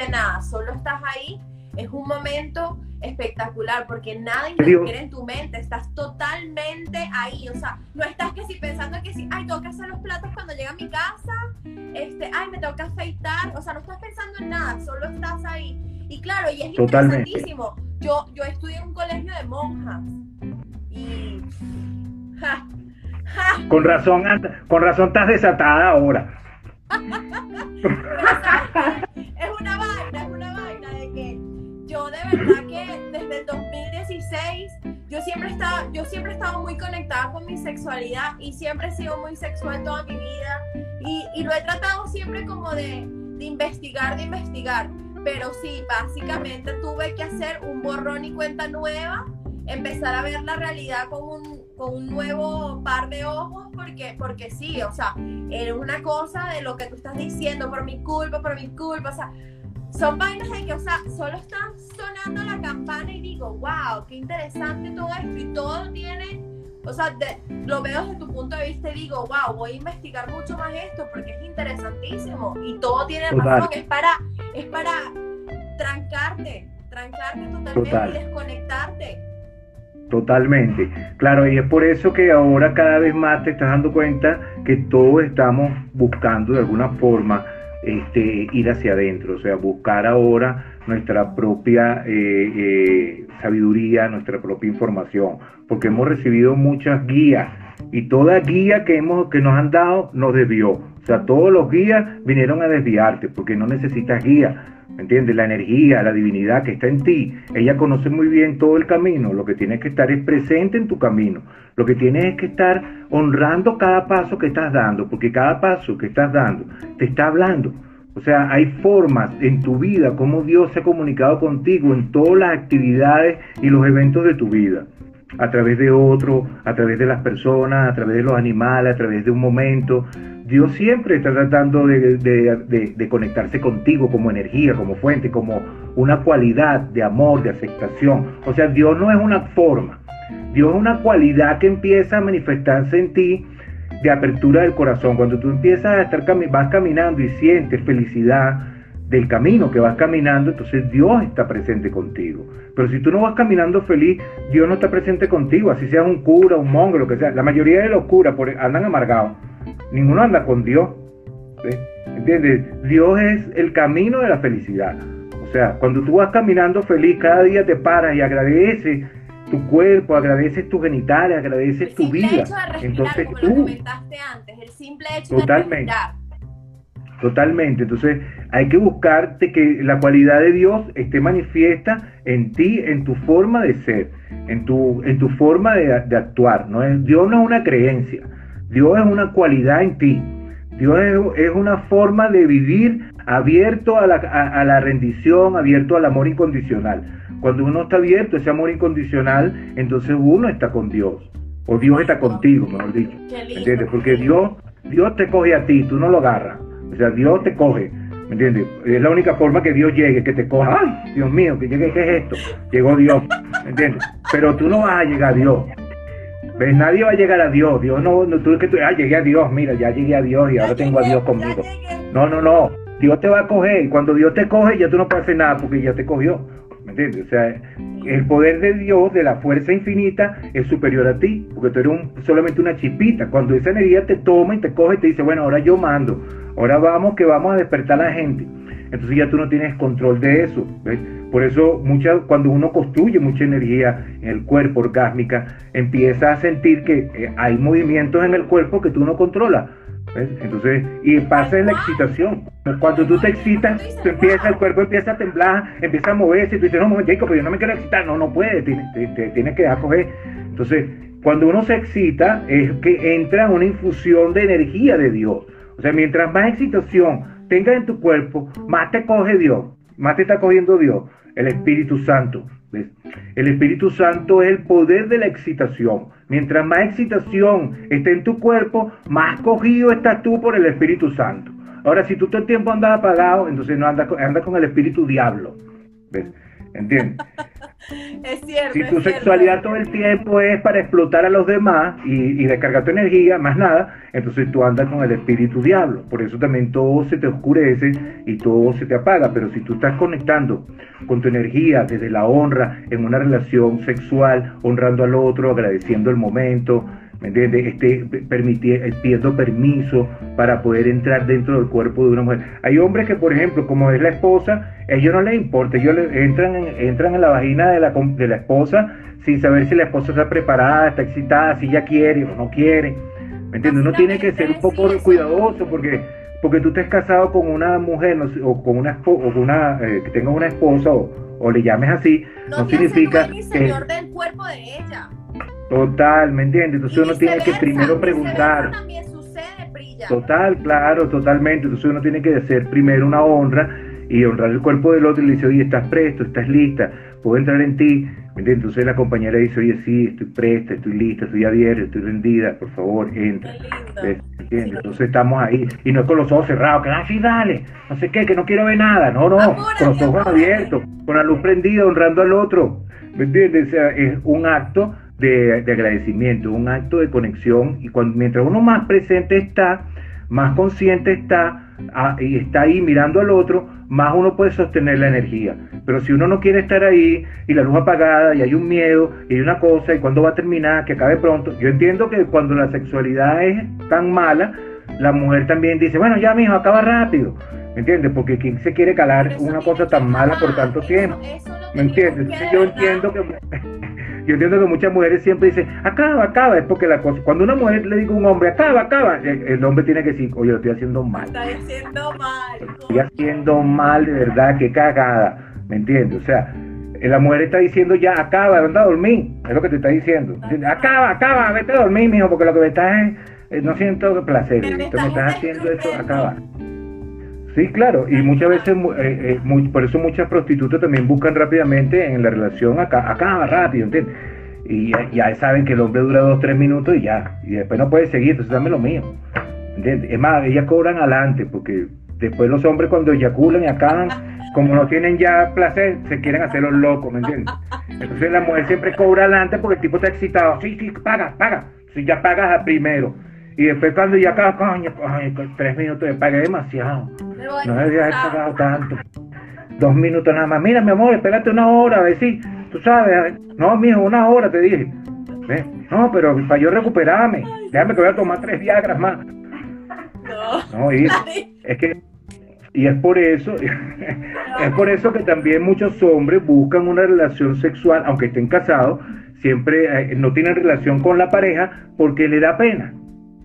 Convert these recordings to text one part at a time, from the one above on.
hiciste nada, solo estás ahí, es un momento espectacular porque nada interfiere en tu mente, estás totalmente ahí, o sea, no estás que si pensando que si, ay, tengo que hacer los platos cuando llegue a mi casa, este, ay, me tengo que afeitar, o sea, no estás pensando en nada, solo estás ahí. Y claro, y es interesantísimo. Yo, yo estudié en un colegio de monjas y... Con razón, con razón estás desatada ahora. es una vaina, es una vaina de que yo de verdad que desde el 2016 yo siempre estaba, yo siempre he estado muy conectada con mi sexualidad y siempre he sido muy sexual toda mi vida y, y lo he tratado siempre como de, de investigar, de investigar. Pero sí, básicamente tuve que hacer un borrón y cuenta nueva, empezar a ver la realidad con un, con un nuevo par de ojos, porque, porque sí, o sea, era una cosa de lo que tú estás diciendo, por mi culpa, por mi culpa, o sea, son vainas de que, o sea, solo está sonando la campana y digo, wow, qué interesante todo esto y todo tiene, o sea, lo veo desde tu punto de vista y digo, wow, voy a investigar mucho más esto porque es interesantísimo y todo tiene razón, es para, es para trancarte, trancarte totalmente y desconectarte. Totalmente, claro, y es por eso que ahora cada vez más te estás dando cuenta que todos estamos buscando de alguna forma este, ir hacia adentro, o sea, buscar ahora nuestra propia eh, eh, sabiduría, nuestra propia información, porque hemos recibido muchas guías y toda guía que, hemos, que nos han dado nos desvió. O sea, todos los guías vinieron a desviarte porque no necesitas guía. ¿Me entiendes? La energía, la divinidad que está en ti, ella conoce muy bien todo el camino. Lo que tienes que estar es presente en tu camino. Lo que tienes es que estar honrando cada paso que estás dando, porque cada paso que estás dando te está hablando. O sea, hay formas en tu vida como Dios se ha comunicado contigo en todas las actividades y los eventos de tu vida. A través de otro, a través de las personas, a través de los animales, a través de un momento. Dios siempre está tratando de, de conectarse contigo como energía, como fuente, como una cualidad de amor, de aceptación. O sea, Dios no es una forma. Dios es una cualidad que empieza a manifestarse en ti de apertura del corazón. Cuando tú empiezas a estar vas caminando y sientes felicidad del camino que vas caminando, entonces Dios está presente contigo. Pero si tú no vas caminando feliz, Dios no está presente contigo, así seas un cura, un monje, lo que sea. La mayoría de los curas andan amargados. Ninguno anda con Dios. ¿Entiendes? Dios es el camino de la felicidad. O sea, cuando tú vas caminando feliz, cada día te paras y agradeces tu cuerpo, agradeces tus genitales, agradeces tu vida. Hecho de respirar, Entonces como tú, comentaste antes, el simple hecho totalmente, de respirar. Totalmente. Entonces hay que buscarte que la cualidad de Dios esté manifiesta en ti, en tu forma de ser, en tu, en tu forma de, actuar. ¿no? Es, Dios no es una creencia, Dios es una cualidad en ti. Dios es, es una forma de vivir abierto a la, a la rendición, abierto al amor incondicional. Cuando uno está abierto ese amor incondicional, entonces uno está con Dios. O Dios está contigo, mejor dicho. ¿Entiendes? Porque Dios, Dios te coge a ti, tú no lo agarras. O sea, Dios te coge. ¿Me entiendes? Es la única forma que Dios llegue, que te coja. ¡Ay, Dios mío, que llegue, ¿qué es esto? Llegó Dios. ¿Me entiendes? Pero tú no vas a llegar a Dios. ¿Ves? Nadie va a llegar a Dios. Dios no, no tú es que tú, ah, llegué a Dios, mira, ya llegué a Dios y ahora tengo a Dios conmigo. No, no, no. Dios te va a coger. Y cuando Dios te coge, ya tú no puedes hacer nada porque ya te cogió. ¿Me entiendes? O sea, el poder de Dios, de la fuerza infinita, es superior a ti, porque tú eres solamente una chipita. Cuando esa energía te toma y te coge, te dice, bueno, ahora yo mando, ahora vamos que vamos a despertar a la gente. Entonces ya tú no tienes control de eso. ¿ves? Por eso cuando uno construye mucha energía en el cuerpo orgásmica, empieza a sentir que eh, hay movimientos en el cuerpo que tú no controlas. Entonces, y pasa en la excitación. Cuando tú te excitas, tú empieza, el cuerpo empieza a temblar, empieza a moverse, y tú dices, no, Jacob, pero yo no me quiero excitar. No, no puede, te, tienes que acoger. Entonces, cuando uno se excita, es que entra una infusión de energía de Dios. O sea, mientras más excitación tengas en tu cuerpo, más te coge Dios, más te está cogiendo Dios, el Espíritu Santo. El Espíritu Santo es el poder de la excitación. Mientras más excitación esté en tu cuerpo, más cogido estás tú por el Espíritu Santo. Ahora, si tú todo el tiempo andas apagado, entonces no andas, con el Espíritu Diablo. ¿Entiendes? Es cierto. Si es tu cierto. sexualidad todo el tiempo es para explotar a los demás y, y descargar tu energía, más nada, entonces tú andas con el espíritu diablo. Por eso también todo se te oscurece y todo se te apaga. Pero si tú estás conectando con tu energía desde la honra en una relación sexual, honrando al otro, agradeciendo el momento, ¿me entiendes? Este, permitir, eh, pidiendo permiso para poder entrar dentro del cuerpo de una mujer. Hay hombres que, por ejemplo, como es la esposa, a ellos no les importa, ellos entran en, entran en la vagina de la, de la esposa sin saber si la esposa está preparada, está excitada, si ella quiere o no quiere. ¿Me entiendes? Uno tiene que ser un poco cuidadoso porque porque tú estés casado con una mujer no o con una o con una eh, que tenga una esposa o, o le llames así, No, significa que señor del cuerpo de ella. Total, ¿me entiendes? Entonces Y uno tiene que primero preguntar. También sucede, Brilla. Total, claro, totalmente. Entonces uno tiene que hacer primero una honra y honrar el cuerpo del otro y le dice, oye, estás presto, estás lista, puedo entrar en ti. ¿Me entiendes? Entonces la compañera dice, oye, sí, estoy presta, estoy lista, estoy abierta, estoy rendida, por favor, entra. ¿Ves? ¿Entiendes? Entonces estamos ahí y no es con los ojos cerrados, que ah, sí, dale, no sé qué, que no quiero ver nada. No, no, Apúrate, con los ojos abiertos, con la luz prendida, honrando al otro. ¿Me entiendes? O sea, es un acto de, de agradecimiento, un acto de conexión y cuando, mientras uno más presente está, más consciente está ah, y está ahí mirando al otro, más uno puede sostener la energía. Pero si uno no quiere estar ahí y la luz apagada y hay un miedo y hay una cosa y cuándo va a terminar, que acabe pronto, yo entiendo que cuando la sexualidad es tan mala, la mujer también dice, bueno, ya mijo, acaba rápido. ¿Me entiendes? Porque quién se quiere calar una cosa tan mala por tanto tiempo. ¿Me entiendes? Entonces yo entiendo que yo entiendo que muchas mujeres siempre dicen, acaba, acaba, es porque la cosa, cuando una mujer le dice a un hombre, acaba, acaba, el, el hombre tiene que decir, oye, lo estoy haciendo mal, Está diciendo mal. estoy haciendo mal de verdad, qué cagada, ¿me entiendes? O sea, la mujer está diciendo ya, acaba, anda a dormir, es lo que te está diciendo, acaba, acaba, vete a dormir, mijo, porque lo que me estás es, eh, no siento placer, Me me estás haciendo esto, acaba. Sí, claro, y muchas veces, eh, eh, mu- por eso muchas prostitutas también buscan rápidamente en la relación, acá, acaba rápido, ¿entiendes? Y ya, ya saben que el hombre dura dos, tres minutos y ya, y después no puede seguir, entonces dame lo mío, ¿entiendes? Es más, ellas cobran adelante, porque después los hombres cuando eyaculan y acaban, como no tienen ya placer, se quieren hacer los locos, ¿me entiendes? Entonces la mujer siempre cobra adelante porque el tipo está excitado, sí, sí, paga, paga, si ya pagas a primero. Y después cuando ya acaba, coño, coño, tres minutos, le pagué demasiado. No debería haber pagado tanto. Dos minutos nada más. Mira, mi amor, espérate una hora, a ver si, tú sabes. No, mijo, una hora te dije. No, pero para yo recuperarme. Déjame que voy a tomar tres Viagras más. No. No, y es que, y es por eso, es por eso que también muchos hombres buscan una relación sexual, aunque estén casados, siempre eh, no tienen relación con la pareja porque le da pena.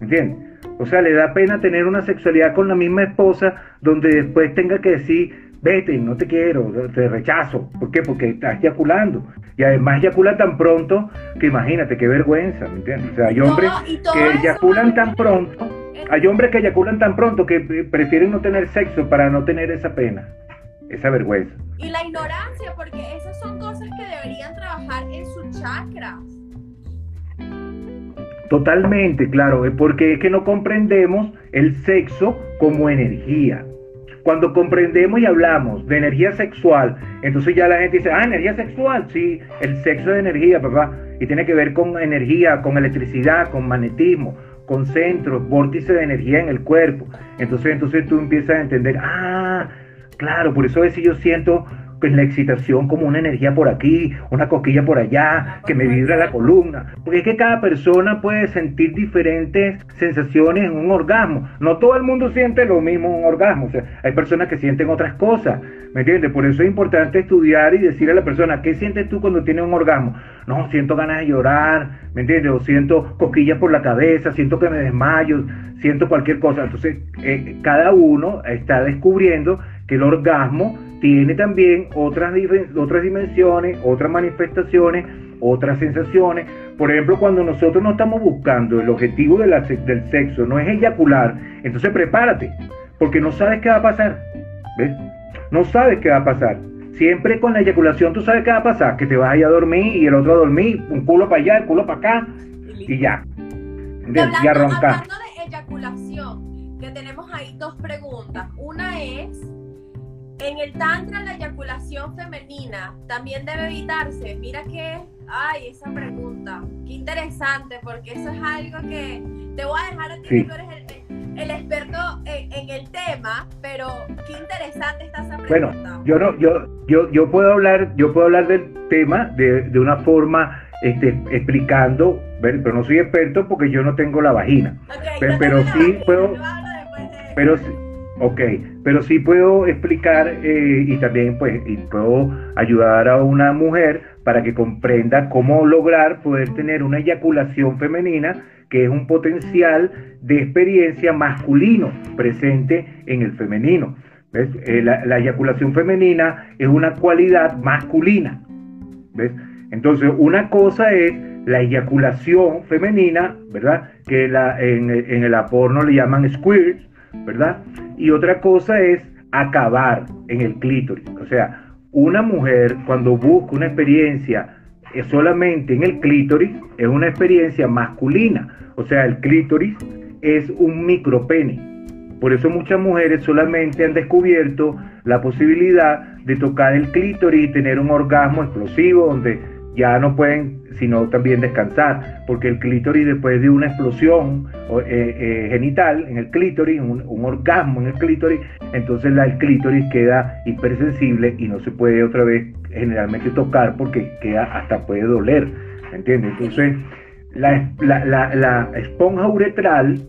¿Entiendes? O sea, le da pena tener una sexualidad con la misma esposa donde después tenga que decir, vete, no te quiero, te rechazo. ¿Por qué? Porque estás eyaculando. Y además eyacula tan pronto que imagínate, qué vergüenza, ¿me entiendes? O sea, hay hombres todo que eso eyaculan tan pronto, hay hombres que eyaculan tan pronto que prefieren no tener sexo para no tener esa pena, esa vergüenza. Y la ignorancia, porque esas son cosas que deberían trabajar en sus chakras. Totalmente, claro, eh, porque es que no comprendemos el sexo como energía. Cuando comprendemos y hablamos de energía sexual, entonces ya la gente dice, ah, energía sexual, sí, el sexo es energía, papá, y tiene que ver con energía, con electricidad, con magnetismo, con centros, vórtice de energía en el cuerpo. Entonces, entonces tú empiezas a entender, ah, claro, por eso es que yo siento pues, la excitación como una energía por aquí, una cosquilla por allá, que me vibra la columna. Porque es que cada persona puede sentir diferentes sensaciones en un orgasmo. No todo el mundo siente lo mismo en un orgasmo. Hay personas que sienten otras cosas. ¿Me entiendes? Por eso es importante estudiar y decirle a la persona, ¿qué sientes tú cuando tienes un orgasmo? No, siento ganas de llorar, ¿me entiendes? O siento cosquillas por la cabeza, siento que me desmayo, siento cualquier cosa. Entonces, eh, cada uno está descubriendo que el orgasmo tiene también otras, otras dimensiones, otras manifestaciones, otras sensaciones. Por ejemplo, cuando nosotros no estamos buscando el objetivo de la, del sexo, no es eyacular, entonces prepárate, porque no sabes qué va a pasar. ¿Ves? No sabes qué va a pasar. Siempre con la eyaculación tú sabes qué va a pasar, que te vas a ir a dormir y el otro a dormir, un culo para allá, el culo para acá, y ya. Y hablando, y hablando de eyaculación, que tenemos ahí dos preguntas. Una es, en el tantra la eyaculación femenina también debe evitarse. Mira que, ay, esa pregunta, qué interesante, porque eso es algo que te voy a dejar a ti, que tú eres el, experto en, el tema, pero qué interesante está esa pregunta. Bueno, yo no, yo, yo, yo puedo hablar, yo puedo hablar del tema de, de una forma este, explicando, pero no soy experto porque yo no tengo la vagina. pero, sí puedo, pero Ok, pero sí puedo explicar eh, y también pues puedo ayudar a una mujer para que comprenda cómo lograr poder tener una eyaculación femenina que es un potencial de experiencia masculino presente en el femenino. Eh, la, la, eyaculación femenina es una cualidad masculina. ¿ves? Entonces, una cosa es la eyaculación femenina, ¿verdad? Que la, en, el aporno le llaman squirt, ¿verdad? Y otra cosa es acabar en el clítoris. O sea, una mujer cuando busca una experiencia solamente en el clítoris es una experiencia masculina. O sea, el clítoris es un micropene. Por eso muchas mujeres solamente han descubierto la posibilidad de tocar el clítoris y tener un orgasmo explosivo donde ya no pueden sino también descansar, porque el clítoris después de una explosión eh, eh, genital en el clítoris, un, orgasmo en el clítoris, entonces la, el clítoris queda hipersensible y no se puede otra vez generalmente tocar porque queda hasta puede doler, ¿entiendes? Entonces la, la, esponja uretral,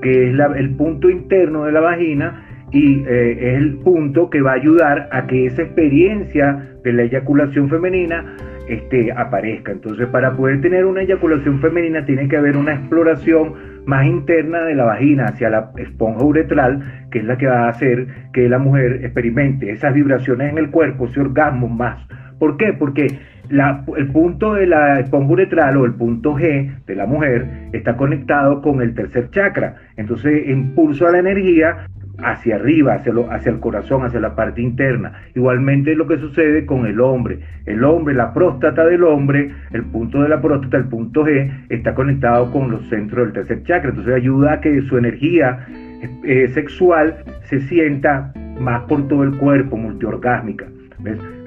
que es el punto interno de la vagina, y eh, es el punto que va a ayudar a que esa experiencia de la eyaculación femenina este, aparezca. Entonces, para poder tener una eyaculación femenina tiene que haber una exploración más interna de la vagina hacia la esponja uretral, que es la que va a hacer que la mujer experimente esas vibraciones en el cuerpo, ese orgasmo más. ¿Por qué? Porque el punto de la esponja uretral o el punto G de la mujer está conectado con el tercer chakra. Entonces impulso a la energía hacia arriba, hacia, hacia el corazón, hacia la parte interna. Igualmente es lo que sucede con el hombre. El hombre, la próstata del hombre, el punto de la próstata, el punto G, está conectado con los centros del tercer chakra. Entonces ayuda a que su energía eh, sexual se sienta más por todo el cuerpo, multiorgásmica.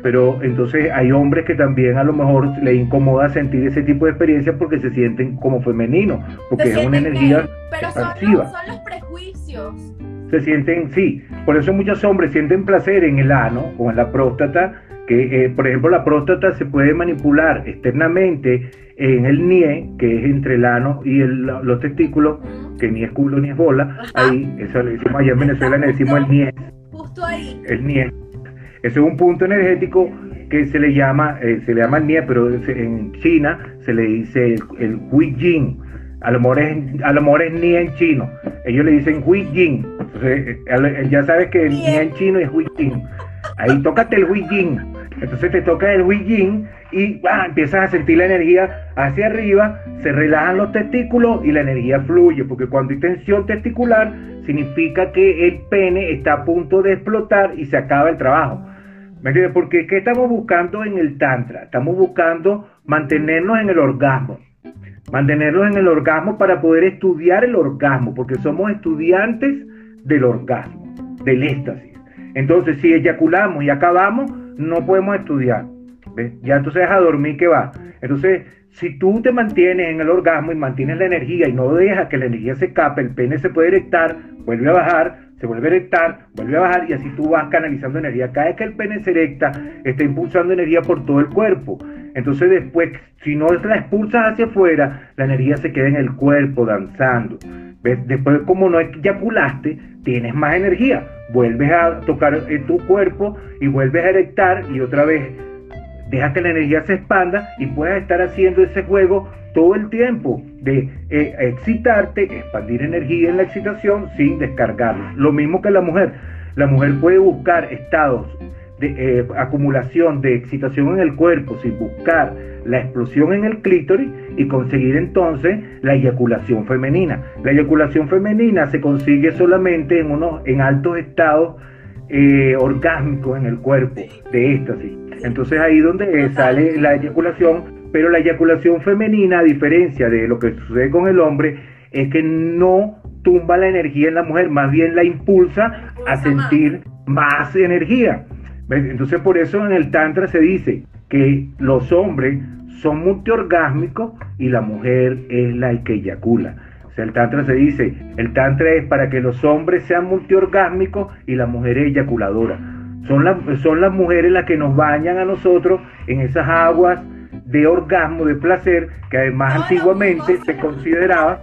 Pero entonces hay hombres que también a lo mejor le incomoda sentir ese tipo de experiencias porque se sienten como femeninos, porque es una energía pero son los prejuicios se sienten, sí, por eso muchos hombres sienten placer en el ano o en la próstata, que eh, por ejemplo la próstata se puede manipular externamente en el NIE, que es entre el ano y los testículos, que ni es culo ni es bola, ahí, eso le decimos allá en Venezuela, le decimos el NIE. Justo ahí. El NIE. Ese es un punto energético que se le llama, eh, se le llama NIE, pero en China se le dice el, el Hui Jin a lo mejor es, ni en chino. Ellos le dicen Hui Jin. Entonces, ya sabes que ni en chino es Hui Jin. Ahí tócate el Hui Jin. Entonces te toca el Hui Jin y empiezas a sentir la energía hacia arriba, se relajan los testículos y la energía fluye, porque cuando hay tensión testicular significa que el pene está a punto de explotar y se acaba el trabajo. ¿Me entiendes? Porque ¿qué estamos buscando en el Tantra? Estamos buscando mantenernos en el orgasmo mantenerlos en el orgasmo para poder estudiar el orgasmo, porque somos estudiantes del orgasmo, del éxtasis. Entonces, si eyaculamos y acabamos, no podemos estudiar. Ya entonces a dormir que va. Entonces, si tú te mantienes en el orgasmo y mantienes la energía y no dejas que la energía se escape, el pene se puede erectar, vuelve a bajar, se vuelve a erectar, vuelve a bajar y así tú vas canalizando energía. Cada vez que el pene se erecta, está impulsando energía por todo el cuerpo. Entonces después, si no la expulsas hacia afuera, la energía se queda en el cuerpo danzando. Después, como no eyaculaste, tienes más energía. Vuelves a tocar en tu cuerpo y vuelves a erectar y otra vez deja que la energía se expanda y puedas estar haciendo ese juego todo el tiempo de eh, excitarte, expandir energía en la excitación sin descargarlo. Lo mismo que la mujer. La mujer puede buscar estados de eh, acumulación de excitación en el cuerpo sin buscar la explosión en el clítoris y conseguir entonces la eyaculación femenina. La eyaculación femenina se consigue solamente en unos en altos estados eh, orgásmicos en el cuerpo de éxtasis. Entonces ahí donde sale la eyaculación, pero la eyaculación femenina, a diferencia de lo que sucede con el hombre, es que no tumba la energía en la mujer, más bien la impulsa a sentir más energía. Entonces por eso en el Tantra se dice que los hombres son multiorgásmicos y la mujer es la que eyacula. O sea, el Tantra se dice, el Tantra es para que los hombres sean multiorgásmicos y la mujer es eyaculadora. Son, las son las mujeres las que nos bañan a nosotros en esas aguas de orgasmo, de placer, que además antiguamente se consideraba,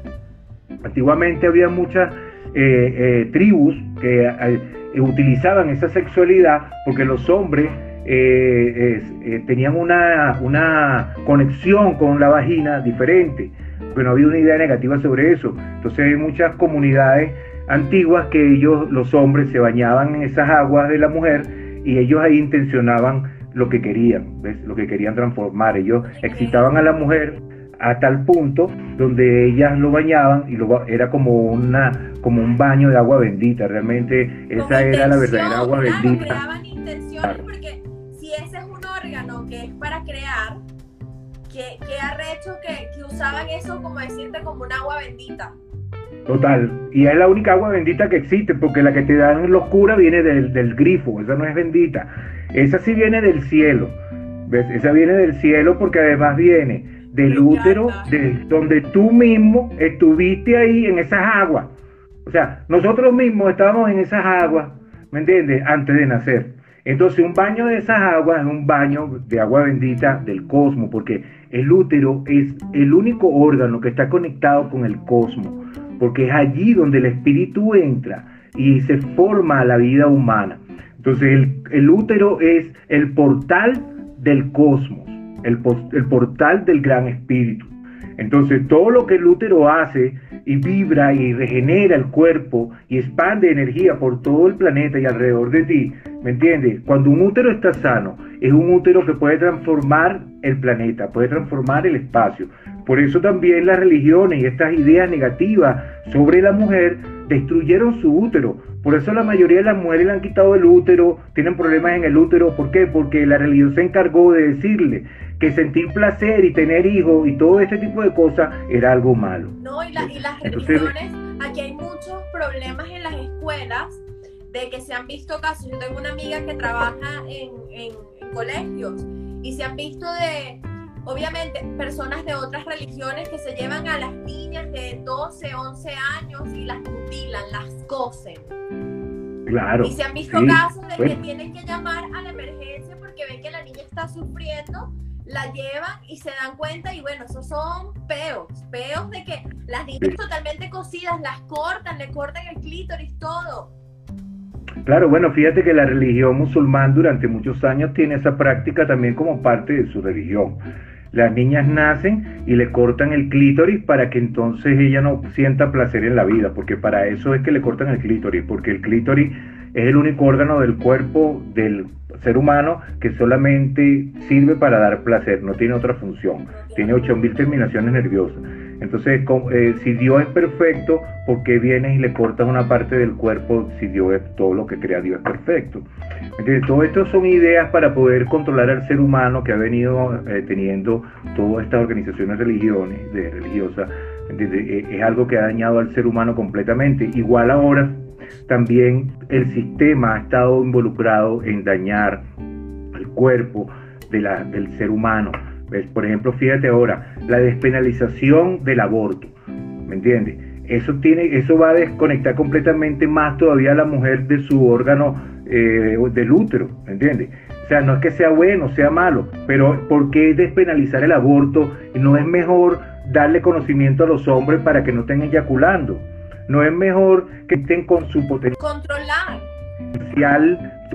antiguamente había muchas eh, eh, tribus que eh, utilizaban esa sexualidad porque los hombres tenían una, una conexión con la vagina diferente, pero no había una idea negativa sobre eso. Entonces hay muchas comunidades antiguas que ellos, los hombres, se bañaban en esas aguas de la mujer y ellos ahí intencionaban lo que querían, lo que querían transformar. Ellos excitaban a la mujer a tal punto donde ellas lo bañaban y lo, era como una como un baño de agua bendita. Realmente esa era la verdadera agua bendita. creaban intenciones porque si ese es un órgano que es para crear que, que arrecho que, que usaban eso como decirte como un agua bendita Total, y es la única agua bendita que existe, porque la que te dan los curas viene del, del grifo, esa no es bendita. Esa sí viene del cielo, ¿ves? Esa viene del cielo porque además viene del útero, de donde tú mismo estuviste ahí en esas aguas. O sea, nosotros mismos estábamos en esas aguas, ¿me entiendes? Antes de nacer. Entonces, un baño de esas aguas es un baño de agua bendita del cosmos, porque el útero es el único órgano que está conectado con el cosmos, porque es allí donde el espíritu entra y se forma la vida humana. Entonces, el, el útero es el portal del cosmos el, portal del gran espíritu. Entonces todo lo que el útero hace y vibra y regenera el cuerpo y expande energía por todo el planeta y alrededor de ti, ¿me entiendes? Cuando un útero está sano, es un útero que puede transformar el planeta, puede transformar el espacio. Por eso también las religiones y estas ideas negativas sobre la mujer destruyeron su útero. Por eso la mayoría de las mujeres le han quitado el útero, tienen problemas en el útero. ¿Por qué? Porque la religión se encargó de decirle que sentir placer y tener hijos y todo este tipo de cosas era algo malo. No, y, las religiones, aquí hay muchos problemas en las escuelas de que se han visto casos. Yo tengo una amiga que trabaja en, en colegios y se han visto de, obviamente, personas de otras religiones que se llevan a las niñas de 12, 11 años y las mutilan, las cosen. Claro. Y se han visto casos de que tienen que llamar a la emergencia porque ven que la niña está sufriendo la llevan y se dan cuenta y bueno, esos son peos, peos de que las niñas totalmente cocidas las cortan, le cortan el clítoris, todo. Claro, bueno, fíjate que la religión musulmán durante muchos años tiene esa práctica también como parte de su religión. Las niñas nacen y le cortan el clítoris para que entonces ella no sienta placer en la vida, porque para eso es que le cortan el clítoris, porque el clítoris es el único órgano del cuerpo del ser humano que solamente sirve para dar placer, no tiene otra función, tiene 8.000 terminaciones nerviosas. Entonces, eh, si Dios es perfecto, ¿por qué vienes y le cortas una parte del cuerpo si Dios es todo lo que crea Dios es perfecto? Entonces, todo esto son ideas para poder controlar al ser humano que ha venido eh, teniendo todas estas organizaciones religiosas. Eh, es algo que ha dañado al ser humano completamente. Igual ahora también el sistema ha estado involucrado en dañar el cuerpo de la, del ser humano. ¿Ves? Por ejemplo, fíjate ahora, la despenalización del aborto, ¿me entiendes? Eso, tiene, eso va a desconectar completamente más todavía a la mujer de su órgano eh, del útero, ¿me entiendes? O sea, no es que sea bueno, sea malo, pero ¿por qué despenalizar el aborto? ¿No es mejor darle conocimiento a los hombres para que no estén eyaculando? ¿No es mejor que estén con su potencial? Controlar.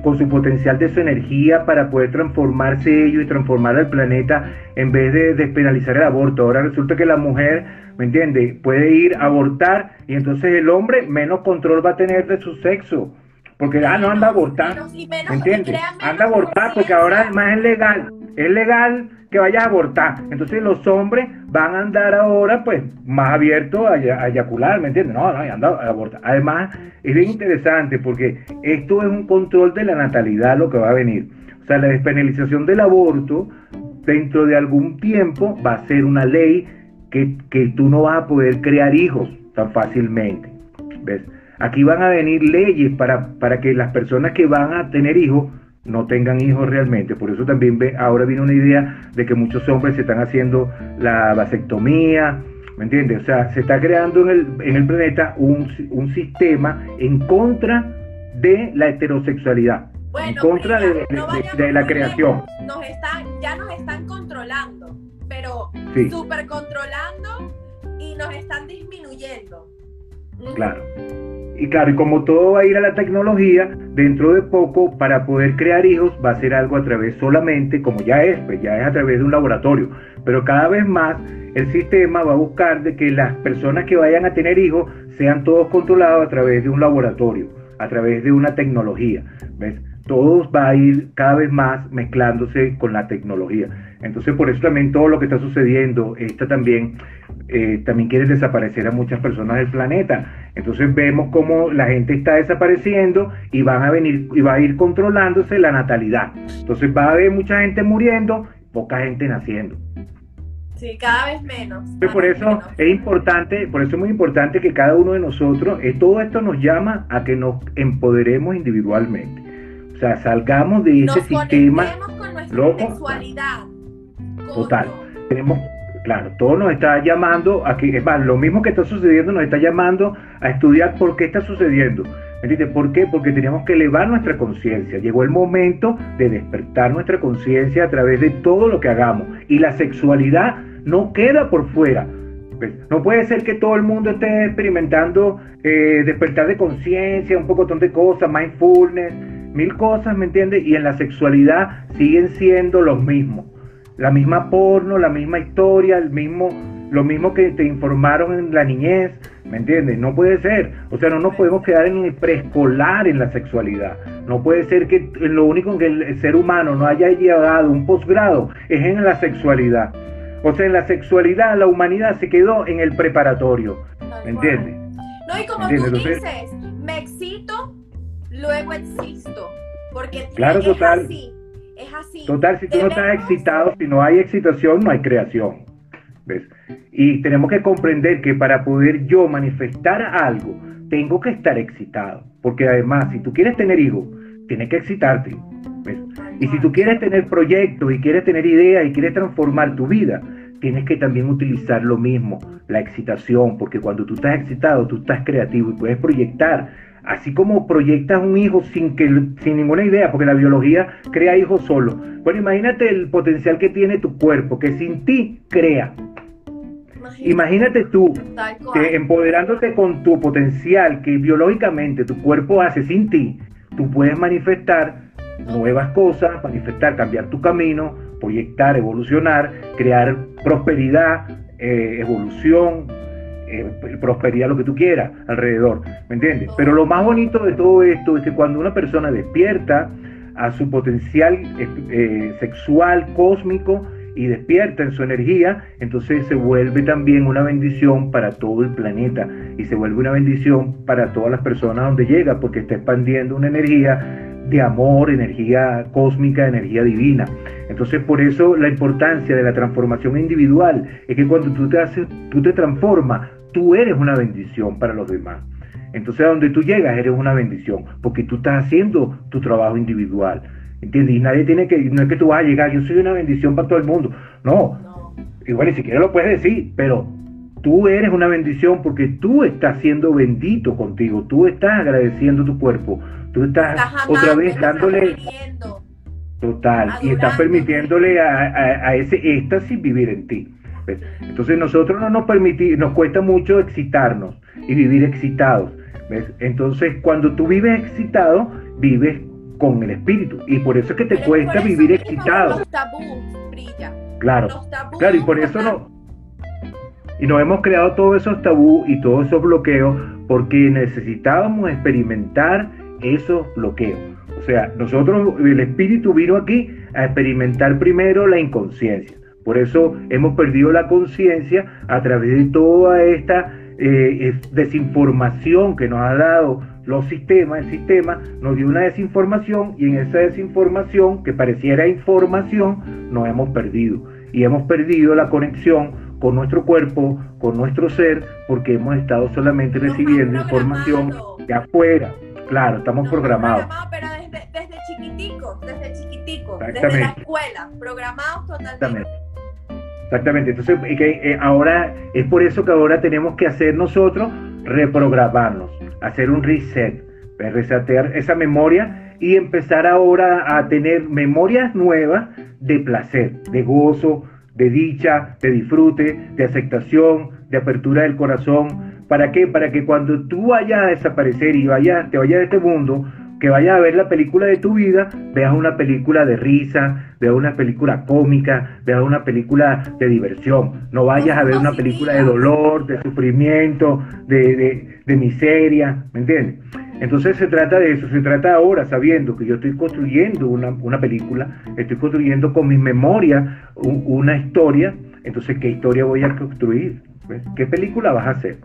Con su potencial de su energía para poder transformarse ellos y transformar al planeta en vez de despenalizar el aborto. Ahora resulta que la mujer, ¿me entiende? Puede ir a abortar y entonces el hombre menos control va a tener de su sexo. Porque, ah, no anda a abortar. ¿Me entiendes? Anda a abortar porque ahora además es legal. Es legal que vayas a abortar. Entonces los hombres van a andar ahora pues más abiertos a, eyacular, ¿me entiendes? No, no, anda a abortar. Además, es bien interesante porque esto es un control de la natalidad lo que va a venir. O sea, la despenalización del aborto dentro de algún tiempo va a ser una ley que, que tú no vas a poder crear hijos tan fácilmente. ¿Ves? Aquí van a venir leyes para, para que las personas que van a tener hijos no tengan hijos realmente. Por eso también ve, ahora viene una idea de que muchos hombres se están haciendo la vasectomía, ¿me entiendes? O sea, se está creando en el, en el planeta un, un sistema en contra de la heterosexualidad, en contra de, la creación. Nos están, ya nos están controlando, pero súper controlando y nos están disminuyendo. Claro. Y claro, y como todo va a ir a la tecnología, dentro de poco, para poder crear hijos, va a ser algo a través solamente, como ya es, pues ya es a través de un laboratorio. Pero cada vez más el sistema va a buscar de que las personas que vayan a tener hijos sean todos controlados a través de un laboratorio, a través de una tecnología. ¿Ves? Todos va a ir cada vez más mezclándose con la tecnología. Entonces, por eso también todo lo que está sucediendo, esta también eh, también quiere desaparecer a muchas personas del planeta. Entonces vemos cómo la gente está desapareciendo y van a venir y va a ir controlándose la natalidad. Entonces va a haber mucha gente muriendo, poca gente naciendo. Sí, cada vez menos. por eso es importante, por eso es muy importante que cada uno de nosotros, eh, todo esto nos llama a que nos empoderemos individualmente. O sea, salgamos de ese sistema con nuestra sexualidad. Total. Tenemos Claro, todo nos está llamando a que, es más, lo mismo que está sucediendo nos está llamando a estudiar por qué está sucediendo. ¿Entiendes? ¿Por qué? Porque teníamos que elevar nuestra conciencia. Llegó el momento de despertar nuestra conciencia a través de todo lo que hagamos. Y la sexualidad no queda por fuera. No puede ser que todo el mundo esté experimentando eh, despertar de conciencia, un poco de cosas, mindfulness, mil cosas, ¿me entiendes? Y en la sexualidad siguen siendo los mismos la misma porno, la misma historia, el mismo, lo mismo que te informaron en la niñez, ¿me entiendes? No puede ser. O sea, no nos podemos quedar en el preescolar en la sexualidad. No puede ser que lo único en que el ser humano no haya llegado un posgrado es en la sexualidad. O sea, en la sexualidad la humanidad se quedó en el preparatorio. ¿Me entiendes? No, y como tú dices, me excito, luego existo. Porque claro, total. así es así. Total, si tú no estás excitado, si no hay excitación, no hay creación. ¿Ves? Y tenemos que comprender que para poder yo manifestar algo, tengo que estar excitado. Porque además, si tú quieres tener hijos, tienes que excitarte. ¿ves? Y si tú quieres tener proyectos y quieres tener ideas y quieres transformar tu vida, tienes que también utilizar lo mismo, la excitación, porque cuando tú estás excitado, tú estás creativo y puedes proyectar así como proyectas un hijo sin, que, sin ninguna idea, porque la biología crea hijos solo. Bueno, imagínate el potencial que tiene tu cuerpo, que sin ti crea. Imagínate, tú empoderándote con tu potencial que biológicamente tu cuerpo hace sin ti, tú puedes manifestar nuevas cosas, manifestar, cambiar tu camino, proyectar, evolucionar, crear prosperidad, eh, evolución, eh, prosperidad, lo que tú quieras alrededor, ¿me entiendes? Pero lo más bonito de todo esto es que cuando una persona despierta a su potencial eh, sexual, cósmico, y despierta en su energía, entonces se vuelve también una bendición para todo el planeta y se vuelve una bendición para todas las personas donde llega, porque está expandiendo una energía de amor, energía cósmica, energía divina. Entonces, por eso la importancia de la transformación individual es que cuando tú te haces, tú te transformas, tú eres una bendición para los demás. Entonces, a donde tú llegas, eres una bendición, porque tú estás haciendo tu trabajo individual. ¿Entiendes? Y nadie tiene que, no es que tú vas a llegar, yo soy una bendición para todo el mundo. No. Igual ni siquiera lo puedes decir, pero tú eres una bendición porque tú estás siendo bendito contigo, tú estás agradeciendo tu cuerpo, tú estás, otra vez dándole... Total, y estás permitiéndole a, a ese éxtasis vivir en ti. Entonces nosotros no nos permitimos, nos cuesta mucho excitarnos y vivir excitados. Entonces cuando tú vives excitado, vives con el espíritu y por eso es que te cuesta vivir excitado. Claro, claro y por eso no. Y nos hemos creado todos esos tabú y todos esos bloqueos porque necesitábamos experimentar esos bloqueos. O sea, nosotros, el espíritu vino aquí a experimentar primero la inconsciencia. Por eso hemos perdido la conciencia a través de toda esta eh, desinformación que nos ha dado los sistemas, el sistema nos dio una desinformación y en esa desinformación que pareciera información nos hemos perdido y hemos perdido la conexión con nuestro cuerpo, con nuestro ser, porque hemos estado solamente recibiendo información de afuera. Claro, estamos programados. pero desde, desde chiquiticos, desde chicos, desde la escuela, programados totalmente. Exactamente. Entonces, eh, ahora es por eso que ahora tenemos que hacer nosotros reprogramarnos, hacer un reset, resetear esa memoria y empezar ahora a tener memorias nuevas de placer, de gozo, de dicha, de disfrute, de aceptación, de apertura del corazón. ¿Para qué? Para que cuando tú vayas a desaparecer y vayas, te vayas de este mundo, que vayas a ver la película de tu vida, veas una película de risa, veas una película cómica, veas una película de diversión. No vayas a ver una película de dolor, de sufrimiento, de, de miseria, ¿me entiendes? Entonces se trata de eso, se trata ahora sabiendo que yo estoy construyendo una, película, estoy construyendo con mi memoria una historia, entonces ¿qué historia voy a construir? ¿Qué película vas a hacer?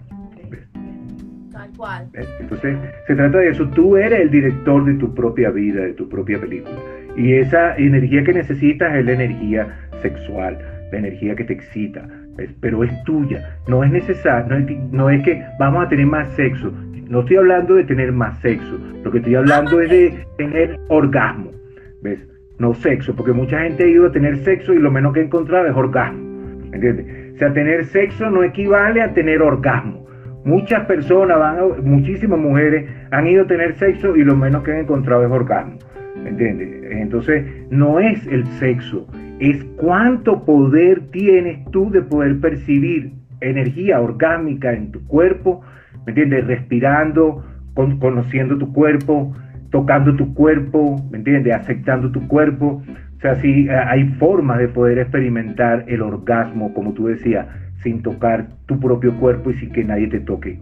Cual. Entonces se trata de eso, tú eres el director de tu propia vida, de tu propia película. Y esa energía que necesitas es la energía sexual, la energía que te excita, pero es tuya, no es necesario, no es que vamos a tener más sexo, no estoy hablando de tener más sexo, lo que estoy hablando es de tener orgasmo, ¿ves? No sexo, porque mucha gente ha ido a tener sexo y lo menos que encontrado es orgasmo, ¿entiendes? O sea, tener sexo no equivale a tener orgasmo. Muchas personas, van muchísimas mujeres han ido a tener sexo y lo menos que han encontrado es orgasmo, ¿entiendes? Entonces, no es el sexo, es cuánto poder tienes tú de poder percibir energía orgánica en tu cuerpo ¿me entiendes? Respirando, conociendo tu cuerpo, tocando tu cuerpo, ¿me entiendes? Aceptando tu cuerpo. O sea, sí, hay formas de poder experimentar el orgasmo, como tú decías, sin tocar tu propio cuerpo y sin que nadie te toque.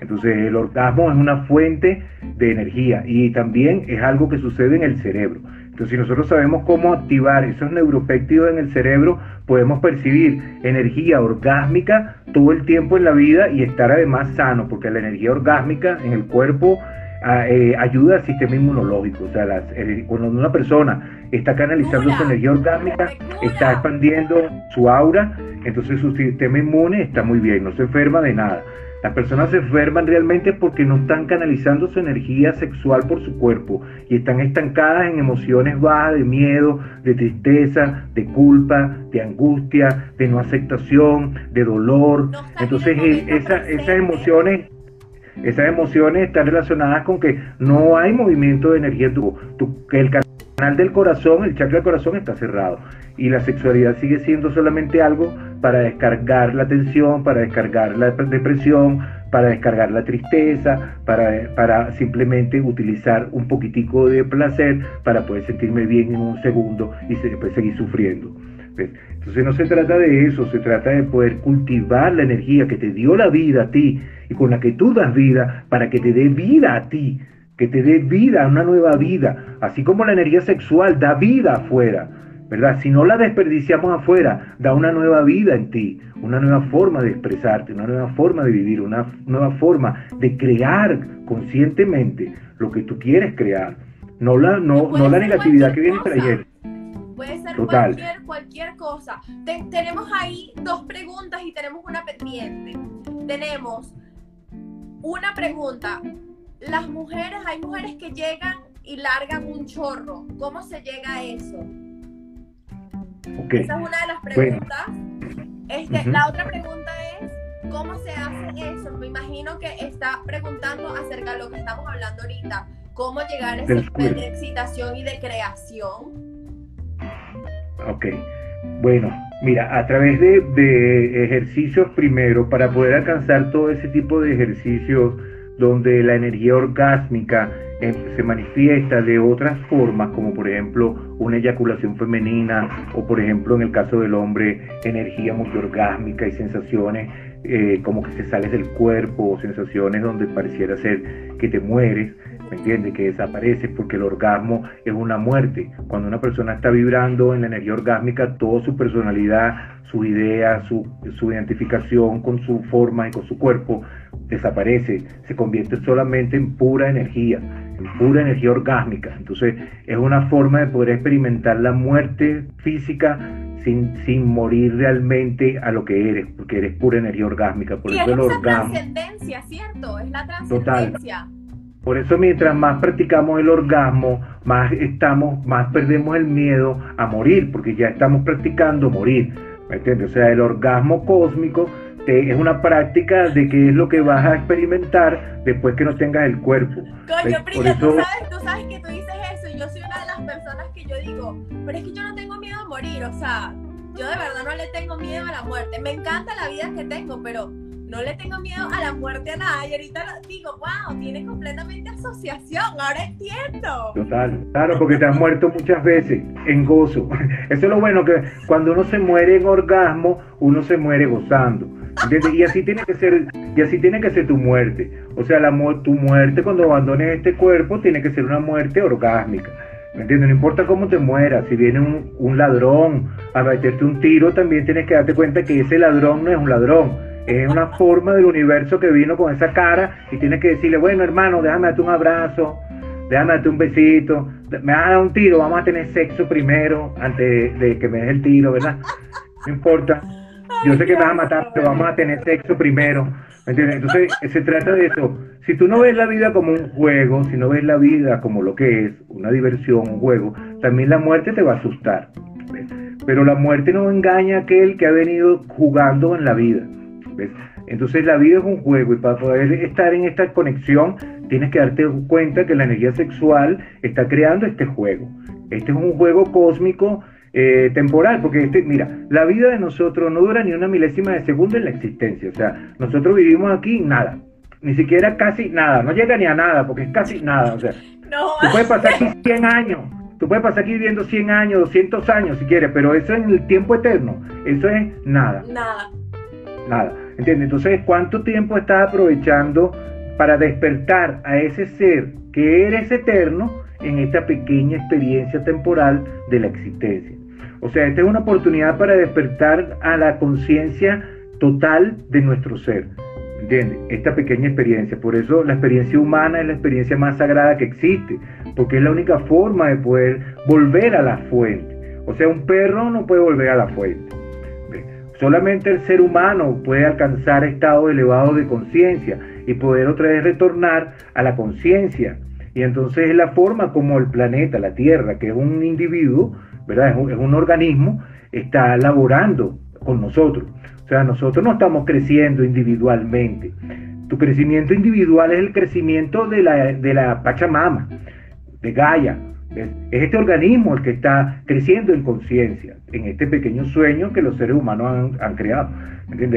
Entonces el orgasmo es una fuente de energía y también es algo que sucede en el cerebro. Entonces, si nosotros sabemos cómo activar esos neuropéptidos en el cerebro, podemos percibir energía orgásmica todo el tiempo en la vida y estar además sano, porque la energía orgásmica en el cuerpo eh, ayuda al sistema inmunológico. O sea, cuando una persona está canalizando su energía orgásmica, está expandiendo su aura, entonces su sistema inmune está muy bien, no se enferma de nada. Las personas se enferman realmente porque no están canalizando su energía sexual por su cuerpo y están estancadas en emociones bajas de miedo, de tristeza, de culpa, de angustia, de no aceptación, de dolor. Entonces esas emociones esas emociones están relacionadas con que no hay movimiento de energía. Tu, tu, el canal del corazón, el chakra del corazón está cerrado y la sexualidad sigue siendo solamente algo para descargar la tensión, para descargar la depresión, para descargar la tristeza, para, para simplemente utilizar un poquitico de placer para poder sentirme bien en un segundo y después seguir sufriendo. Entonces no se trata de eso, se trata de poder cultivar la energía que te dio la vida a ti y con la que tú das vida para que te dé vida a ti, que te dé vida, una nueva vida, así como la energía sexual da vida afuera. ¿verdad? Si no la desperdiciamos afuera, da una nueva vida en ti, una nueva forma de expresarte, una nueva forma de vivir, una nueva forma de crear conscientemente lo que tú quieres crear, no la, no, no la negatividad que viene trayendo. Puede ser cualquier, cualquier cosa. tenemos ahí dos preguntas y tenemos una pendiente. Tenemos una pregunta. Las mujeres, hay mujeres que llegan y largan un chorro. ¿Cómo se llega a eso? Esa es una de las preguntas. Este, La otra pregunta es, ¿cómo se hace eso? Me imagino que está preguntando acerca de lo que estamos hablando ahorita. ¿Cómo llegar a ese nivel de excitación y de creación? Ok. Bueno, mira, a través de, ejercicios primero, para poder alcanzar todo ese tipo de ejercicios donde la energía orgásmica se manifiesta de otras formas, como por ejemplo una eyaculación femenina o por ejemplo en el caso del hombre energía multiorgásmica y sensaciones eh, como que se sales del cuerpo o sensaciones donde pareciera ser que te mueres, ¿me entiendes? Que desapareces porque el orgasmo es una muerte. Cuando una persona está vibrando en la energía orgásmica, toda su personalidad, su idea, su, su identificación con su forma y con su cuerpo desaparece, se convierte solamente en pura energía pura energía orgásmica. Entonces es una forma de poder experimentar la muerte física sin, sin morir realmente a lo que eres, porque eres pura energía orgásmica. Por y eso es la trascendencia, ¿cierto? Es la trascendencia. Por eso mientras más practicamos el orgasmo, más estamos, más perdemos el miedo a morir, porque ya estamos practicando morir. ¿Me entiendes? O sea, el orgasmo cósmico es una práctica de qué es lo que vas a experimentar después que no tengas el cuerpo. Coño, Prilla, tú, sabes, tú sabes que tú dices eso y yo soy una de las personas que yo digo, pero es que yo no tengo miedo a morir, o sea, yo de verdad no le tengo miedo a la muerte. Me encanta la vida que tengo, pero no le tengo miedo a la muerte a nada. Y ahorita digo, wow, tiene completamente asociación, ahora entiendo. Total, claro, porque te has muerto muchas veces en gozo. Eso es lo bueno, que cuando uno se muere en orgasmo, uno se muere gozando. ¿entiendes? Y así tiene que ser, y así tiene que ser tu muerte. O sea, la, tu muerte cuando abandones este cuerpo tiene que ser una muerte orgásmica. ¿Me entiendes? No importa cómo te mueras, si viene un, un ladrón a meterte un tiro, también tienes que darte cuenta que ese ladrón no es un ladrón, es una forma del universo que vino con esa cara y tienes que decirle, bueno hermano, déjame darte un abrazo, déjame darte un besito, me vas a dar un tiro, vamos a tener sexo primero antes de que me des el tiro, ¿verdad? No importa. Yo sé que me vas a matar, pero vamos a tener sexo primero. ¿Me entiendes? Entonces, se trata de eso. Si tú no ves la vida como un juego, si no ves la vida como lo que es, una diversión, un juego, también la muerte te va a asustar. Pero la muerte no engaña a aquel que ha venido jugando en la vida. Entonces la vida es un juego y para poder estar en esta conexión tienes que darte cuenta que la energía sexual está creando este juego. Este es un juego cósmico eh, temporal, porque este, mira, la vida de nosotros no dura ni una milésima de segundo en la existencia. O sea, nosotros vivimos aquí nada, ni siquiera casi nada, no llega ni a nada, porque es casi nada. O sea, tú puedes pasar aquí 100 años, tú puedes pasar aquí viviendo 100 años, 200 años si quieres, pero eso en el tiempo eterno, eso es nada. Nada. Nada. ¿Entiendes? Entonces, ¿cuánto tiempo estás aprovechando para despertar a ese ser que eres eterno en esta pequeña experiencia temporal de la existencia? O sea, esta es una oportunidad para despertar a la conciencia total de nuestro ser. ¿Entiendes? Esta pequeña experiencia. Por eso la experiencia humana es la experiencia más sagrada que existe, porque es la única forma de poder volver a la fuente. O sea, un perro no puede volver a la fuente. Solamente el ser humano puede alcanzar estados elevados de conciencia y poder otra vez retornar a la conciencia. Y entonces es la forma como el planeta, la Tierra, que es un individuo, ¿verdad? Es un, organismo, está laborando con nosotros. O sea, nosotros no estamos creciendo individualmente. Tu crecimiento individual es el crecimiento de la, de la Pachamama, de Gaia, es, este organismo el que está creciendo en conciencia, en este pequeño sueño que los seres humanos han, creado.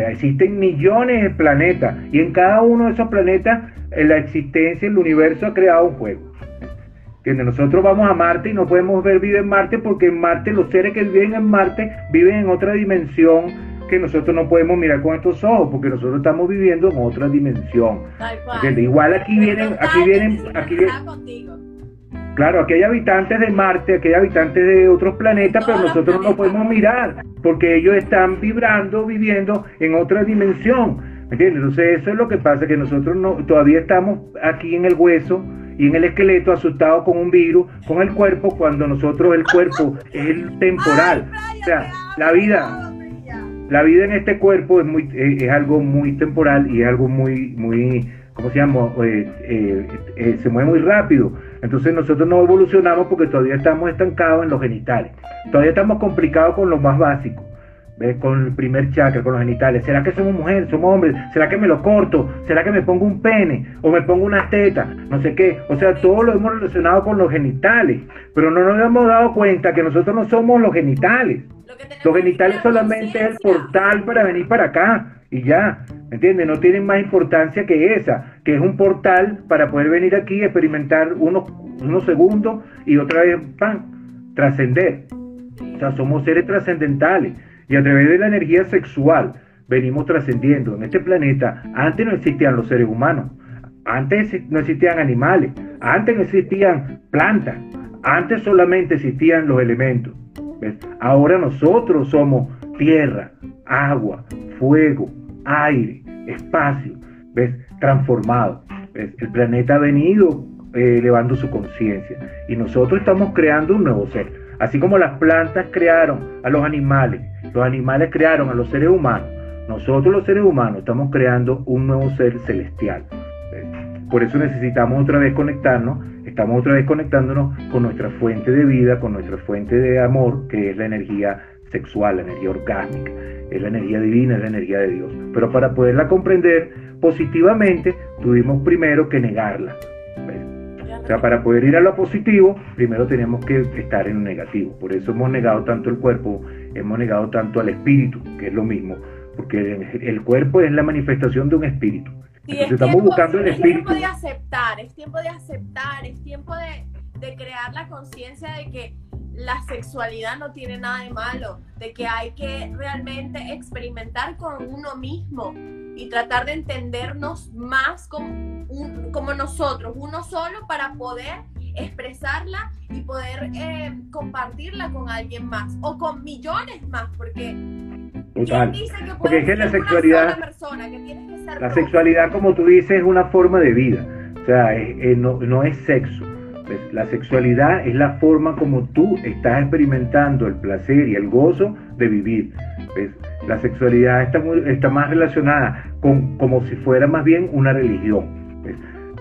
Existen millones de planetas y en cada uno de esos planetas en la existencia, el universo ha creado un juego. Nosotros vamos a Marte y no podemos ver vida en Marte porque en Marte los seres que viven en Marte viven en otra dimensión que nosotros no podemos mirar con estos ojos porque nosotros estamos viviendo en otra dimensión. Igual aquí vienen, aquí vienen, aquí vienen. Claro, aquí hay habitantes de Marte, aquí hay habitantes de otros planetas, pero nosotros no podemos mirar porque ellos están vibrando, viviendo en otra dimensión. ¿Me entiendes? Entonces eso es lo que pasa, que nosotros no, todavía estamos aquí en el hueso y en el esqueleto asustados con un virus, con el cuerpo, cuando nosotros el cuerpo es el temporal. O sea, la vida, la vida en este cuerpo es, muy, es, algo muy temporal y es algo muy, muy, ¿cómo se llama? Eh, eh, eh, se mueve muy rápido. Entonces nosotros no evolucionamos porque todavía estamos estancados en los genitales. Todavía estamos complicados con lo más básico. Con el primer chakra, con los genitales. ¿Será que somos mujeres, somos hombres? ¿Será que me lo corto? ¿Será que me pongo un pene? ¿O me pongo una teta? No sé qué. O sea, todo lo hemos relacionado con los genitales. Pero no nos hemos dado cuenta que nosotros no somos los genitales. Los genitales solamente es el portal para venir para acá. Y ya. ¿Me entiendes? No tienen más importancia que esa, que es un portal para poder venir aquí, experimentar unos, unos segundos y otra vez, ¡pam!, trascender. O sea, somos seres trascendentales y a través de la energía sexual venimos trascendiendo. En este planeta antes no existían los seres humanos, antes no existían animales, antes no existían plantas, antes solamente existían los elementos. Ahora nosotros somos tierra, agua, fuego, aire, espacio, ¿ves? Transformado. El planeta ha venido eh, elevando su conciencia y nosotros estamos creando un nuevo ser. Así como las plantas crearon a los animales, los animales crearon a los seres humanos, nosotros los seres humanos estamos creando un nuevo ser celestial. por eso necesitamos otra vez conectarnos, estamos otra vez conectándonos con nuestra fuente de vida, con nuestra fuente de amor, que es la energía sexual, la energía orgánica, es la energía divina, es la energía de Dios. Pero para poderla comprender positivamente, tuvimos primero que negarla. O sea, para poder ir a lo positivo, primero tenemos que estar en lo negativo. Por eso hemos negado tanto el cuerpo, hemos negado tanto al espíritu, que es lo mismo, porque el cuerpo es la manifestación de un espíritu. Entonces estamos buscando el espíritu. Es tiempo de aceptar, es tiempo de aceptar, es tiempo de, de crear la conciencia de que la sexualidad no tiene nada de malo, de que hay que realmente experimentar con uno mismo y tratar de entendernos más como, como nosotros, uno solo, para poder expresarla y poder eh, compartirla con alguien más o con millones más, porque Total. Dice que porque es que la sexualidad, que la sexualidad, como tú dices, es una forma de vida, o sea, no, no es sexo la sexualidad es la forma como tú estás experimentando el placer y el gozo de vivir. La sexualidad está, está más relacionada como si fuera más bien una religión.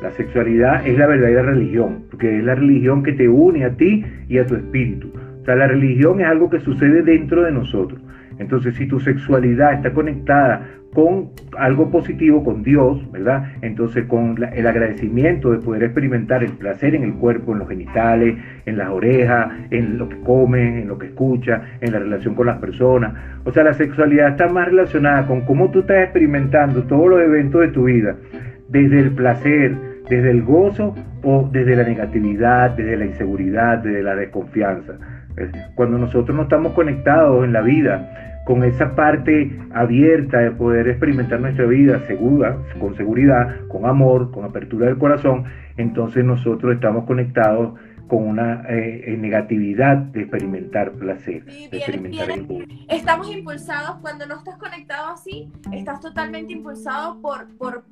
La sexualidad es la verdadera religión, porque es la religión que te une a ti y a tu espíritu. O sea, la religión es algo que sucede dentro de nosotros. Entonces, si tu sexualidad está conectada con algo positivo, con Dios, ¿verdad? Entonces con el agradecimiento de poder experimentar el placer en el cuerpo, en los genitales, en las orejas, en lo que come, en lo que escucha, en la relación con las personas. O sea, la sexualidad está más relacionada con cómo tú estás experimentando todos los eventos de tu vida, desde el placer, desde el gozo o desde la negatividad, desde la inseguridad, desde la desconfianza. Cuando nosotros no estamos conectados en la vida, con esa parte abierta de poder experimentar nuestra vida segura, con seguridad, con amor, con apertura del corazón, entonces nosotros estamos conectados con una eh, negatividad de experimentar placer, de experimentar el Estamos impulsados, cuando no estás conectado así, estás totalmente impulsado por, por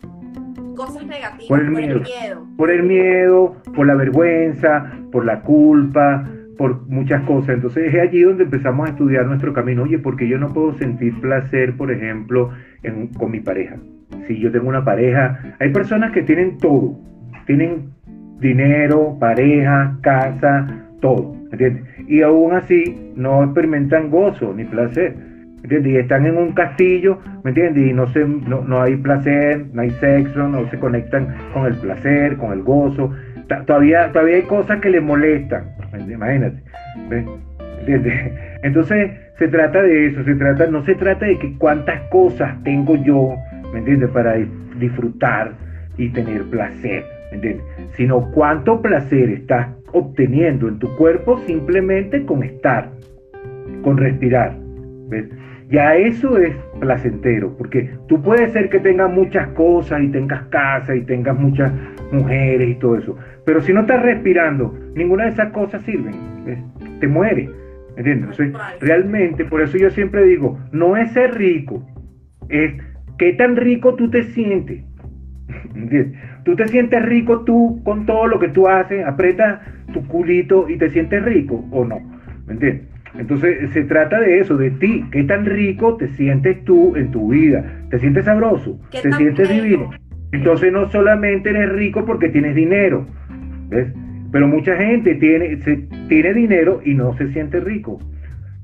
cosas negativas, por el miedo, por el miedo, por la vergüenza, por la culpa, por muchas cosas. Entonces es allí donde empezamos a estudiar nuestro camino. Oye, porque yo no puedo sentir placer, por ejemplo, con mi pareja. Si yo tengo una pareja, hay personas que tienen todo, tienen dinero, pareja, casa, todo, ¿entiendes? Y aún así no experimentan gozo ni placer, ¿entiendes? Y están en un castillo, ¿me entiendes? Y no, se, no, no hay placer, no hay sexo, no se conectan con el placer, con el gozo. Todavía, todavía hay cosas que les molestan, imagínate. ¿Entiendes? Entonces se trata de eso, se trata, no se trata de que cuántas cosas tengo yo, ¿me entiendes? Para disfrutar y tener placer, ¿me entiendes? Sino cuánto placer estás obteniendo en tu cuerpo simplemente con estar, con respirar, ¿ves? Ya eso es placentero, porque tú puedes ser que tengas muchas cosas y tengas casa y tengas muchas mujeres y todo eso, pero si no estás respirando, ninguna de esas cosas sirven, te muere. ¿Entiendes? realmente, por eso yo siempre digo, no es ser rico, es qué tan rico tú te sientes. ¿Entiendes? Tú te sientes rico tú con todo lo que tú haces, aprieta tu culito y te sientes rico o no. ¿Me entiendes? Entonces se trata de eso, de ti, qué tan rico te sientes tú en tu vida, te sientes sabroso, te sientes divino. Entonces no solamente eres rico porque tienes dinero, ¿ves? Pero mucha gente tiene, tiene dinero y no se siente rico,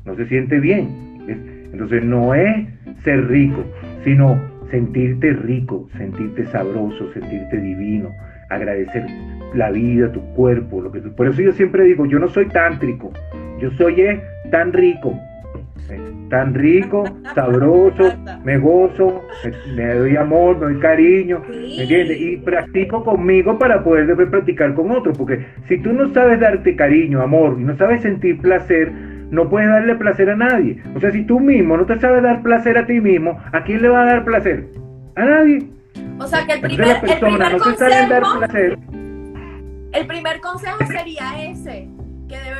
no se siente bien. ¿ves? Entonces no es ser rico, sino sentirte rico, sentirte sabroso, sentirte divino, agradecer la vida, tu cuerpo, lo que Por eso yo siempre digo, yo no soy tántrico, yo soy eh, tan rico, eh, tan rico, sabroso, me gozo, me, doy amor, me doy cariño, ¿me entiendes? Y practico conmigo para poder después practicar con otros, porque si tú no sabes darte cariño, amor, y no sabes sentir placer, no puedes darle placer a nadie. O sea, si tú mismo no te sabes dar placer a ti mismo, ¿a quién le va a dar placer? A nadie. O sea, que el primer, el primer consejo, el primer consejo sería ese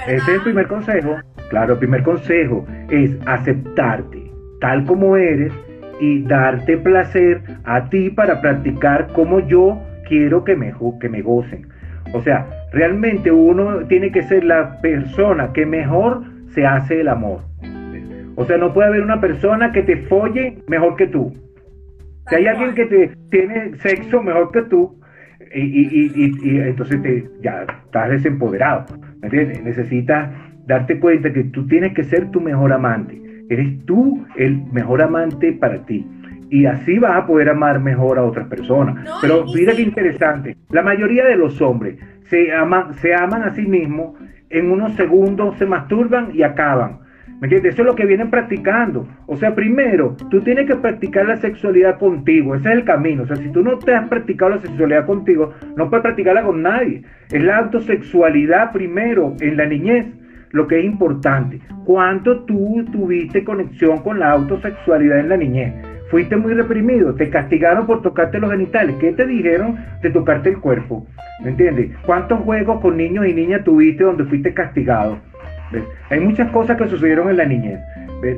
ese es el primer consejo. Claro, el primer consejo es aceptarte tal como eres y darte placer a ti para practicar como yo quiero que me, que me gocen. O sea, realmente uno tiene que ser la persona que mejor se hace el amor. O sea, no puede haber una persona que te folle mejor que tú. Si hay alguien que te tiene sexo mejor que tú, y, entonces te, ya estás desempoderado. ¿Me entiendes? Necesitas darte cuenta que tú tienes que ser tu mejor amante. Eres tú el mejor amante para ti. Y así vas a poder amar mejor a otras personas. Pero mira qué interesante. La mayoría de los hombres se, aman, se aman a sí mismos, en unos segundos se masturban y acaban. ¿Me entiendes? Eso es lo que vienen practicando. O sea, primero, tú tienes que practicar la sexualidad contigo. Ese es el camino. O sea, si tú no te has practicado la sexualidad contigo, no puedes practicarla con nadie. Es la autosexualidad primero en la niñez lo que es importante. ¿Cuánto tú tuviste conexión con la autosexualidad en la niñez? Fuiste muy reprimido, te castigaron por tocarte los genitales. ¿Qué te dijeron de tocarte el cuerpo? ¿Me entiendes? ¿Cuántos juegos con niños y niñas tuviste donde fuiste castigado? Hay muchas cosas que sucedieron en la niñez.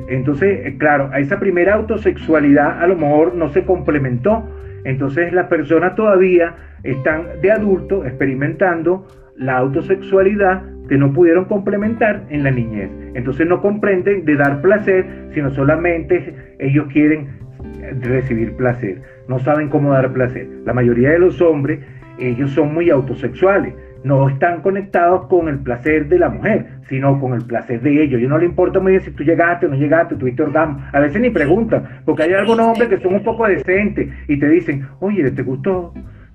Entonces, eh, claro, a esa primera autosexualidad a lo mejor no se complementó. Entonces las personas todavía están de adulto experimentando la autosexualidad que no pudieron complementar en la niñez. Entonces no comprenden de dar placer, sino solamente ellos quieren recibir placer. No saben cómo dar placer. La mayoría de los hombres, ellos son muy autosexuales no están conectados con el placer de la mujer, sino con el placer de ellos. Y no le importa muy bien si tú llegaste o no llegaste, tuviste orgasmo. A veces ni preguntan, porque hay algunos hombres que son un poco decentes y te dicen, oye, ¿te gustó?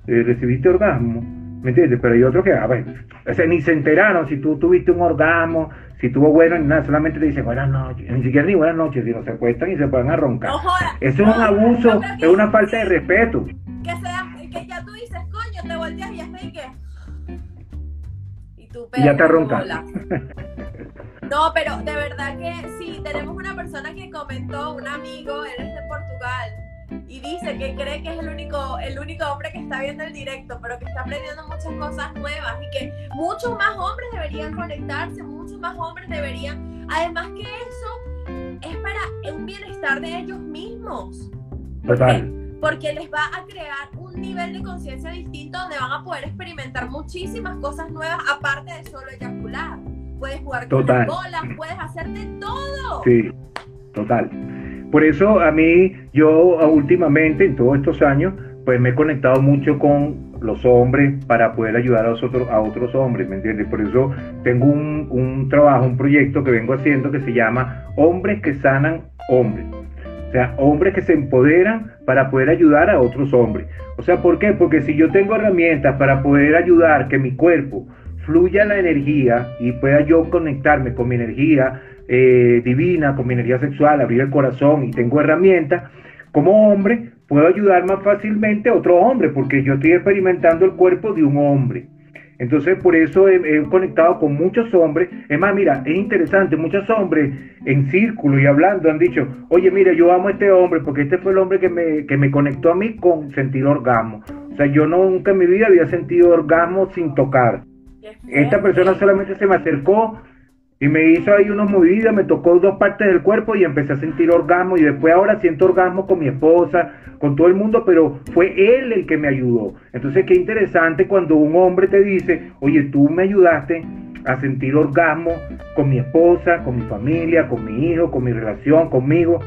Eh, ¿Recibiste orgasmo? ¿Me entiendes? Pero hay otros que, a ver, o sea, ni se enteraron si tú tuviste un orgasmo, si tuvo bueno, ni nada, solamente te dicen buenas noches, ni siquiera ni buenas noches, sino se acuestan y se pueden a roncar. Eso es un abuso, es una falta de respeto. Que, sea, que ya tú dices, coño, te volteas y ya estoy que ya te ronca. No, pero de verdad que sí, tenemos una persona que comentó, un amigo, él es de Portugal, y dice que cree que es el único, el único hombre que está viendo el directo, pero que está aprendiendo muchas cosas nuevas y que muchos más hombres deberían conectarse, muchos más hombres deberían, además que eso es para un bienestar de ellos mismos. Total. Porque les va a crear un nivel de conciencia distinto donde van a poder experimentar muchísimas cosas nuevas aparte de solo eyacular. Puedes jugar con las bolas, puedes hacer de todo. Sí, total. Por eso a mí, yo últimamente, en todos estos años, pues me he conectado mucho con los hombres para poder ayudar a, otros, a otros hombres, ¿me entiendes? Por eso tengo un, un trabajo, un proyecto que vengo haciendo que se llama Hombres que Sanan Hombres. O sea, hombres que se empoderan para poder ayudar a otros hombres. O sea, ¿por qué? Porque si yo tengo herramientas para poder ayudar que mi cuerpo fluya la energía y pueda yo conectarme con mi energía eh, divina, con mi energía sexual, abrir el corazón y tengo herramientas, como hombre puedo ayudar más fácilmente a otro hombre porque yo estoy experimentando el cuerpo de un hombre. Entonces, por eso he, conectado con muchos hombres. Es más, mira, es interesante, muchos hombres en círculo y hablando han dicho, oye, mira, yo amo a este hombre porque este fue el hombre que me, que me conectó a mí con sentir orgasmo. O sea, yo nunca en mi vida había sentido orgasmo sin tocar. Esta persona solamente se me acercó y me hizo ahí unos movidas, me tocó dos partes del cuerpo y empecé a sentir orgasmo y después ahora siento orgasmo con mi esposa, con todo el mundo, pero fue él el que me ayudó. Entonces qué interesante cuando un hombre te dice, oye, tú me ayudaste a sentir orgasmo con mi esposa, con mi familia, con mi hijo, con mi relación, conmigo.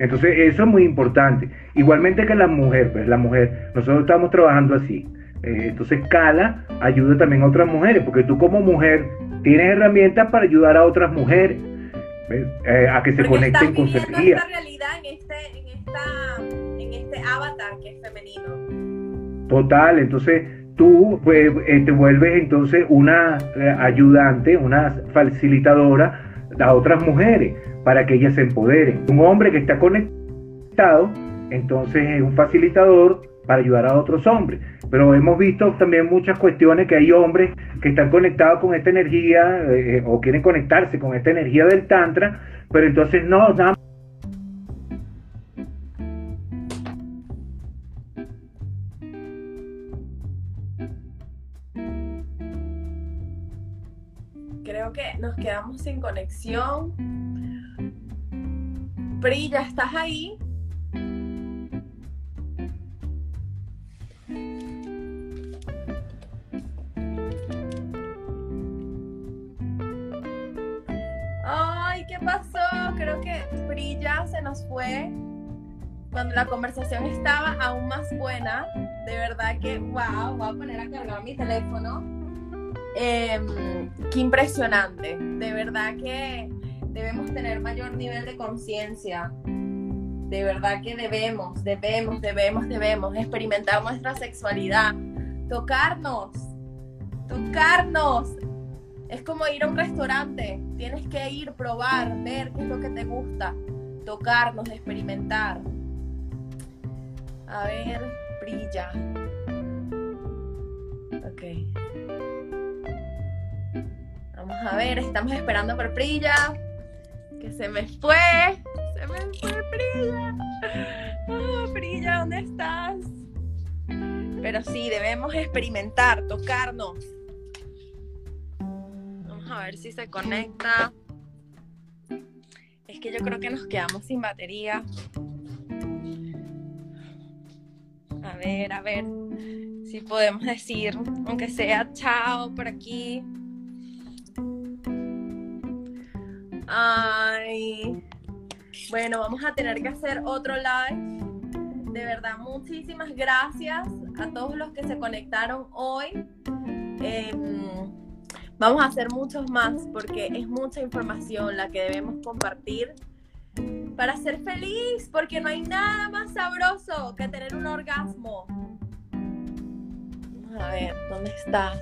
Entonces eso es muy importante. Igualmente que la mujer, pues la mujer, nosotros estamos trabajando así. Eh, entonces Cala ayuda también a otras mujeres, porque tú como mujer tienes herramientas para ayudar a otras mujeres eh, a que se conecten con su energía. Esta realidad en este, en, esta, en este avatar que es femenino. Total, entonces tú pues, eh, te vuelves entonces una ayudante, una facilitadora a otras mujeres para que ellas se empoderen. Un hombre que está conectado, entonces es un facilitador para ayudar a otros hombres. Pero hemos visto también muchas cuestiones que hay hombres que están conectados con esta energía eh, o quieren conectarse con esta energía del Tantra, pero entonces no, nada Creo que nos quedamos sin conexión. Pri, ¿ya estás ahí? Fue cuando la conversación estaba aún más buena de verdad que, wow, voy a poner a cargar mi teléfono. Em, qué impresionante, de verdad que debemos tener mayor nivel de conciencia. De verdad que debemos, debemos, debemos, debemos experimentar nuestra sexualidad, tocarnos, tocarnos. Es como ir a un restaurante, tienes que ir, probar, ver qué es lo que te gusta, tocarnos, experimentar. A ver, brilla. Ok. Vamos a ver, estamos esperando por Brilla. Que se me fue. Se me fue Brilla. Oh, Brilla, ¿dónde estás? Pero sí, debemos experimentar, tocarnos. A ver si se conecta. Es que yo creo que nos quedamos sin batería. A ver, a ver si podemos decir, aunque sea chao por aquí. Ay, bueno, vamos a tener que hacer otro live. De verdad, muchísimas gracias a todos los que se conectaron hoy. Em, vamos a hacer muchos más porque es mucha información la que debemos compartir para ser feliz, porque no hay nada más sabroso que tener un orgasmo. Vamos a ver, ¿dónde está?